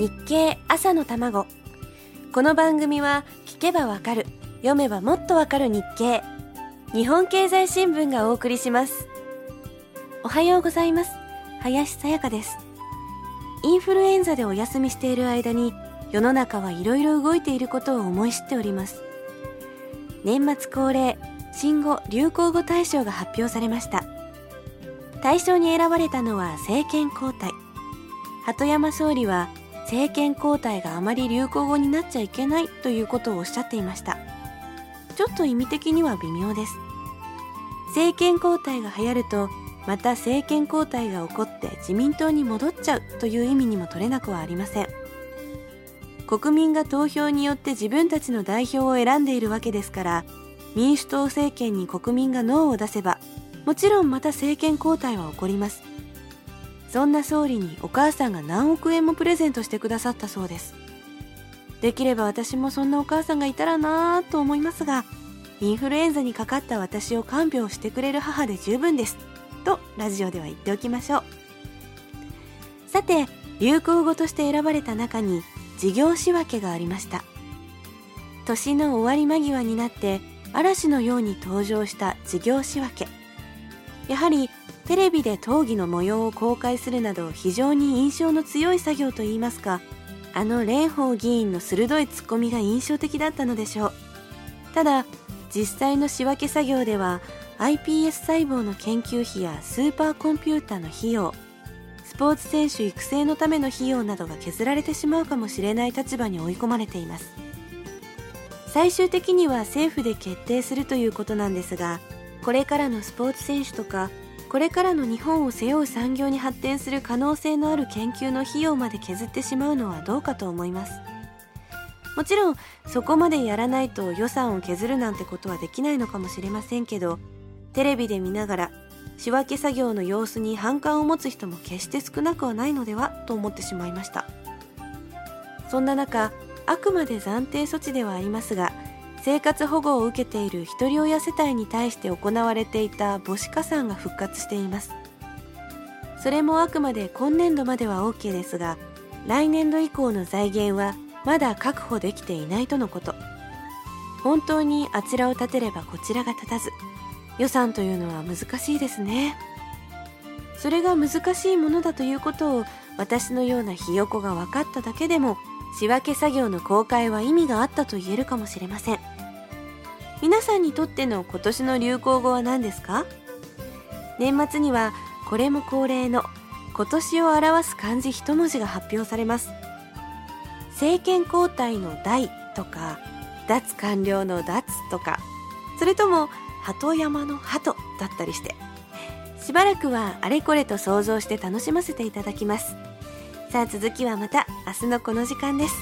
日経朝の卵。この番組は聞けばわかる読めばもっとわかる日経。日本経済新聞がお送りします。おはようございます。林さやかです。インフルエンザでお休みしている間に世の中はいろいろ動いていることを思い知っております。年末恒例新語・流行語大賞が発表されました。大賞に選ばれたのは政権交代。鳩山総理は政権交代があまり流行語になっちゃいけないということをおっしゃっていました。ちょっと意味的には微妙です。政権交代が流行るとまた政権交代が起こって自民党に戻っちゃうという意味にも取れなくはありません。国民が投票によって自分たちの代表を選んでいるわけですから民主党政権に国民がノーを出せばもちろんまた政権交代は起こります。そんな総理にお母さんが何億円もプレゼントしてくださったそうです。できれば私もそんなお母さんがいたらなぁと思いますがインフルエンザにかかった私を看病してくれる母で十分です。とラジオでは言っておきましょう。さて流行語として選ばれた中に事業仕分けがありました。年の終わり間際になって嵐のように登場した事業仕分け。やはりテレビで討議の模様を公開するなど非常に印象の強い作業といいますかあの蓮舫議員の鋭いツッコミが印象的だったのでしょう。ただ実際の仕分け作業では iPS 細胞の研究費やスーパーコンピュータの費用スポーツ選手育成のための費用などが削られてしまうかもしれない立場に追い込まれています。最終的には政府で決定するということなんですがこれからのスポーツ選手とかこれからの日本を背負う産業に発展する可能性のある研究の費用まで削ってしまうのはどうかと思います。もちろんそこまでやらないと予算を削るなんてことはできないのかもしれませんけどテレビで見ながら仕分け作業の様子に反感を持つ人も決して少なくはないのではと思ってしまいました。そんな中あくまで暫定措置ではありますが生活保護を受けているひとり親世帯に対して行われていた母子加算が復活しています。それもあくまで今年度までは OK ですが来年度以降の財源はまだ確保できていないとのこと。本当にあちらを立てればこちらが立たず予算というのは難しいですね。それが難しいものだということを私のようなひよこが分かっただけでも仕分け作業の公開は意味があったと言えるかもしれません。皆さんにとっての今年の流行語は何ですか？年末にはこれも恒例の今年を表す漢字一文字が発表されます。政権交代の代とか脱官僚の脱とかそれとも鳩山の鳩だったりしてしばらくはあれこれと想像して楽しませていただきます。さあ続きはまた明日のこの時間です。